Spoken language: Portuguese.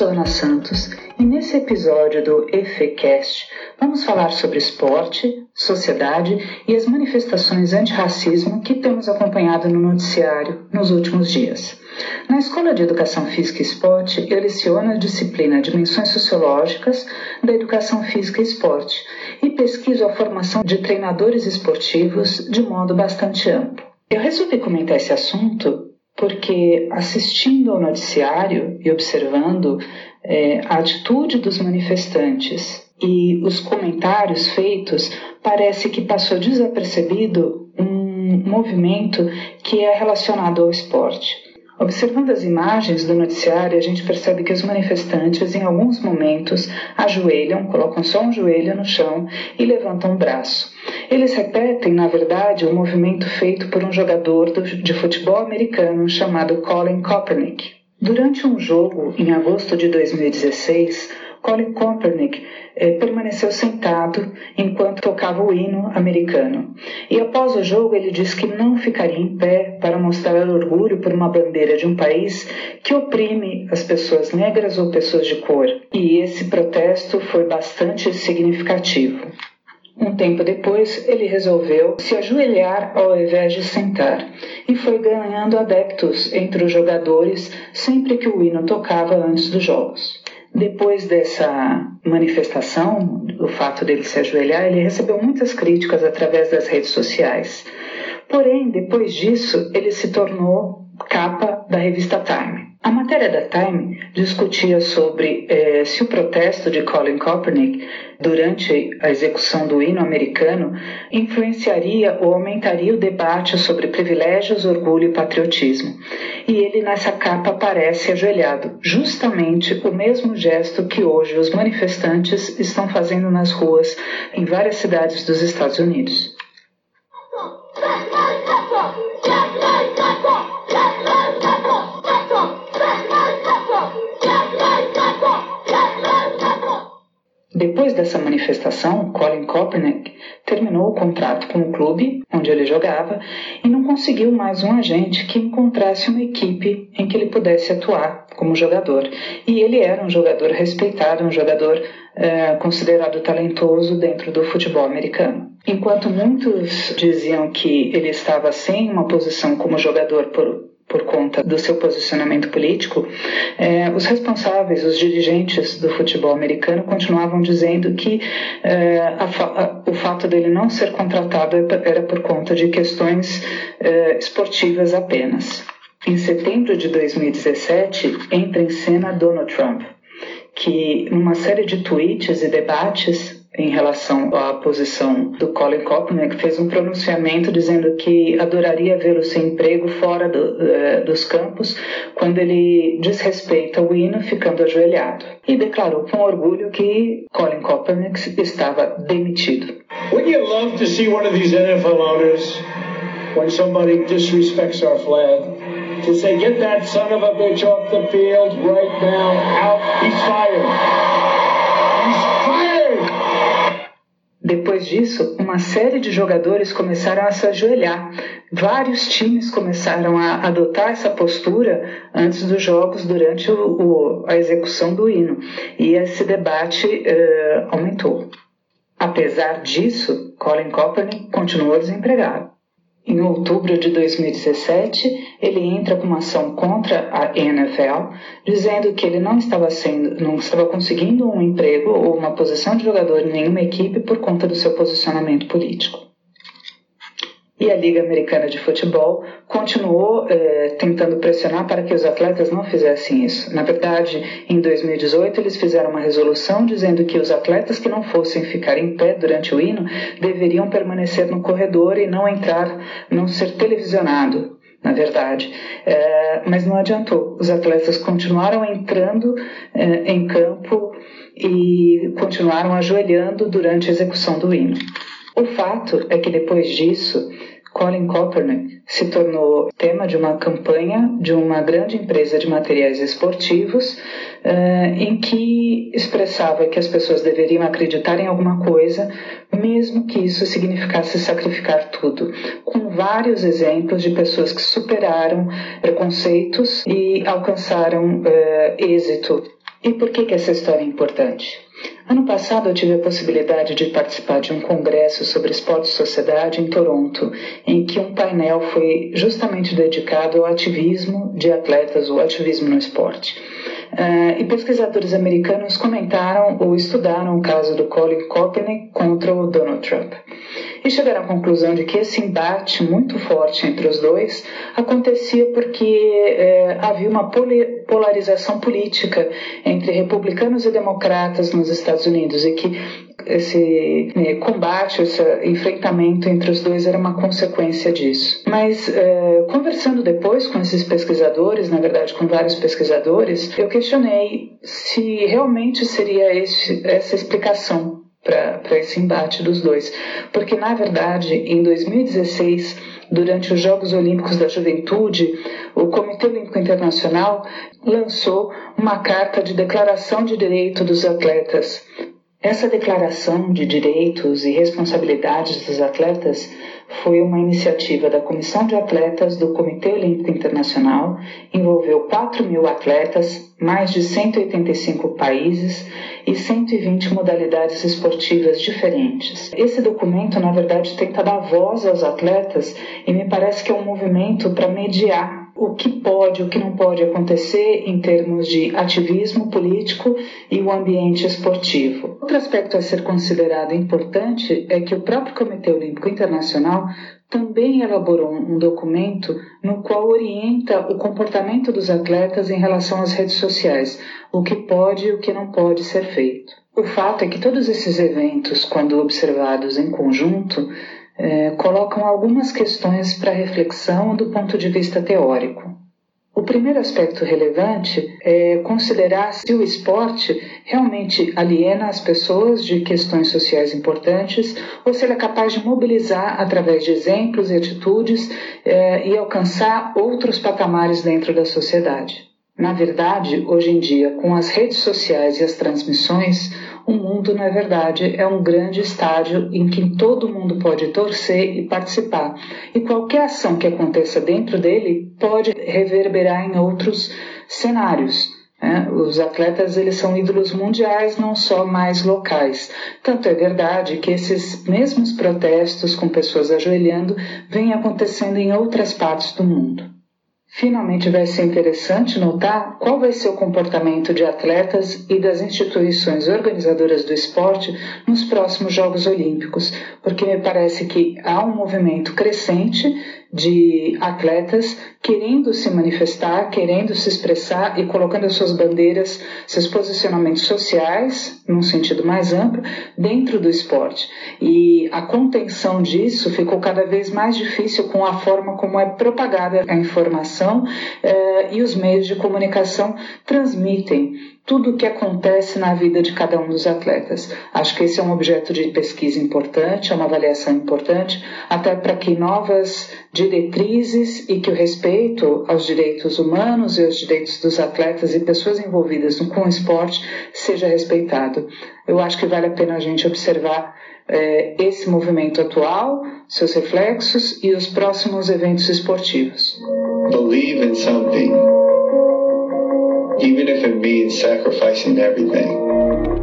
sou Ana Santos e nesse episódio do EFECast vamos falar sobre esporte, sociedade e as manifestações antirracismo que temos acompanhado no noticiário nos últimos dias. Na Escola de Educação Física e Esporte, eu leciono a disciplina Dimensões Sociológicas da Educação Física e Esporte e pesquiso a formação de treinadores esportivos de modo bastante amplo. Eu resolvi comentar esse assunto porque assistindo ao noticiário e observando é, a atitude dos manifestantes e os comentários feitos, parece que passou desapercebido um movimento que é relacionado ao esporte. Observando as imagens do noticiário, a gente percebe que os manifestantes, em alguns momentos, ajoelham, colocam só um joelho no chão e levantam o braço. Eles repetem, na verdade, o um movimento feito por um jogador de futebol americano chamado Colin Kaepernick. Durante um jogo, em agosto de 2016, Colin Kaepernick eh, permaneceu sentado enquanto tocava o hino americano. E após o jogo, ele disse que não ficaria em pé para mostrar orgulho por uma bandeira de um país que oprime as pessoas negras ou pessoas de cor. E esse protesto foi bastante significativo. Um tempo depois, ele resolveu se ajoelhar ao invés de sentar e foi ganhando adeptos entre os jogadores sempre que o hino tocava antes dos jogos. Depois dessa manifestação, o fato dele se ajoelhar, ele recebeu muitas críticas através das redes sociais. Porém, depois disso, ele se tornou capa da revista Time. A matéria da Time discutia sobre eh, se o protesto de Colin Kaepernick durante a execução do hino americano influenciaria ou aumentaria o debate sobre privilégios, orgulho e patriotismo. E ele nessa capa aparece ajoelhado, justamente o mesmo gesto que hoje os manifestantes estão fazendo nas ruas em várias cidades dos Estados Unidos. Depois dessa manifestação, Colin Kaepernick terminou o contrato com o clube onde ele jogava e não conseguiu mais um agente que encontrasse uma equipe em que ele pudesse atuar como jogador. E ele era um jogador respeitado, um jogador é, considerado talentoso dentro do futebol americano. Enquanto muitos diziam que ele estava sem uma posição como jogador por por conta do seu posicionamento político, eh, os responsáveis, os dirigentes do futebol americano continuavam dizendo que eh, a, a, o fato dele não ser contratado era por conta de questões esportivas apenas. Em setembro de 2017, entra em cena Donald Trump, que numa série de tweets e debates em relação à posição do Colin Kaepernick, fez um pronunciamento dizendo que adoraria vê-lo sem emprego fora do, uh, dos campos quando ele desrespeita o hino ficando ajoelhado. E declarou com orgulho que Colin Kaepernick estava demitido. Would you love to see one of these NFL owners, when somebody disrespects our flag, to say, get that son of a bitch off the field right now, out, he's fired. Depois disso, uma série de jogadores começaram a se ajoelhar. Vários times começaram a adotar essa postura antes dos jogos, durante o, o, a execução do hino. E esse debate uh, aumentou. Apesar disso, Colin Kaepernick continuou desempregado. Em outubro de 2017, ele entra com uma ação contra a NFL, dizendo que ele não estava sendo, não estava conseguindo um emprego ou uma posição de jogador em nenhuma equipe por conta do seu posicionamento político. E a Liga Americana de Futebol continuou eh, tentando pressionar para que os atletas não fizessem isso. Na verdade, em 2018, eles fizeram uma resolução dizendo que os atletas que não fossem ficar em pé durante o hino deveriam permanecer no corredor e não entrar, não ser televisionado na verdade. É, mas não adiantou. Os atletas continuaram entrando é, em campo e continuaram ajoelhando durante a execução do hino. O fato é que depois disso, Colin Kaepernick se tornou tema de uma campanha de uma grande empresa de materiais esportivos uh, em que expressava que as pessoas deveriam acreditar em alguma coisa, mesmo que isso significasse sacrificar tudo, com vários exemplos de pessoas que superaram preconceitos e alcançaram uh, êxito E por que, que essa história é importante? Ano passado eu tive a possibilidade de participar de um congresso sobre esporte e sociedade em Toronto, em que um painel foi justamente dedicado ao ativismo de atletas, ou ativismo no esporte. Uh, e pesquisadores americanos comentaram ou estudaram o caso do Colin Kaepernick contra o Donald Trump. E chegaram à conclusão de que esse embate muito forte entre os dois acontecia porque eh, havia uma polarização política entre republicanos e democratas nos Estados Unidos e que esse né, combate, esse enfrentamento entre os dois era uma consequência disso. Mas é, conversando depois com esses pesquisadores, na verdade com vários pesquisadores, eu questionei se realmente seria esse, essa explicação para esse embate dos dois. Porque, na verdade, em 2016, durante os Jogos Olímpicos da Juventude, o Comitê Olímpico Internacional lançou uma carta de declaração de direito dos atletas essa declaração de direitos e responsabilidades dos atletas foi uma iniciativa da Comissão de Atletas do Comitê Olímpico Internacional, envolveu 4 mil atletas, mais de 185 países e 120 modalidades esportivas diferentes. Esse documento, na verdade, tenta dar voz aos atletas e me parece que é um movimento para mediar o que pode, o que não pode acontecer em termos de ativismo político e o ambiente esportivo. Outro aspecto a ser considerado importante é que o próprio Comitê Olímpico Internacional também elaborou um documento no qual orienta o comportamento dos atletas em relação às redes sociais, o que pode e o que não pode ser feito. O fato é que todos esses eventos, quando observados em conjunto, é, colocam algumas questões para reflexão do ponto de vista teórico. O primeiro aspecto relevante é considerar se o esporte realmente aliena as pessoas de questões sociais importantes ou se ele é capaz de mobilizar através de exemplos e atitudes é, e alcançar outros patamares dentro da sociedade. Na verdade, hoje em dia, com as redes sociais e as transmissões, o mundo, na verdade, é um grande estádio em que todo mundo pode torcer e participar. E qualquer ação que aconteça dentro dele pode reverberar em outros cenários. Né? Os atletas eles são ídolos mundiais, não só mais locais. Tanto é verdade que esses mesmos protestos com pessoas ajoelhando vêm acontecendo em outras partes do mundo. Finalmente, vai ser interessante notar qual vai ser o comportamento de atletas e das instituições organizadoras do esporte nos próximos Jogos Olímpicos, porque me parece que há um movimento crescente de atletas querendo se manifestar, querendo se expressar e colocando as suas bandeiras, seus posicionamentos sociais, num sentido mais amplo, dentro do esporte. E a contenção disso ficou cada vez mais difícil com a forma como é propagada a informação eh, e os meios de comunicação transmitem tudo o que acontece na vida de cada um dos atletas. Acho que esse é um objeto de pesquisa importante, é uma avaliação importante, até para que novas diretrizes e que o respeito aos direitos humanos e aos direitos dos atletas e pessoas envolvidas com o esporte seja respeitado. Eu acho que vale a pena a gente observar é, esse movimento atual, seus reflexos e os próximos eventos esportivos. Believe in something even if it means sacrificing everything.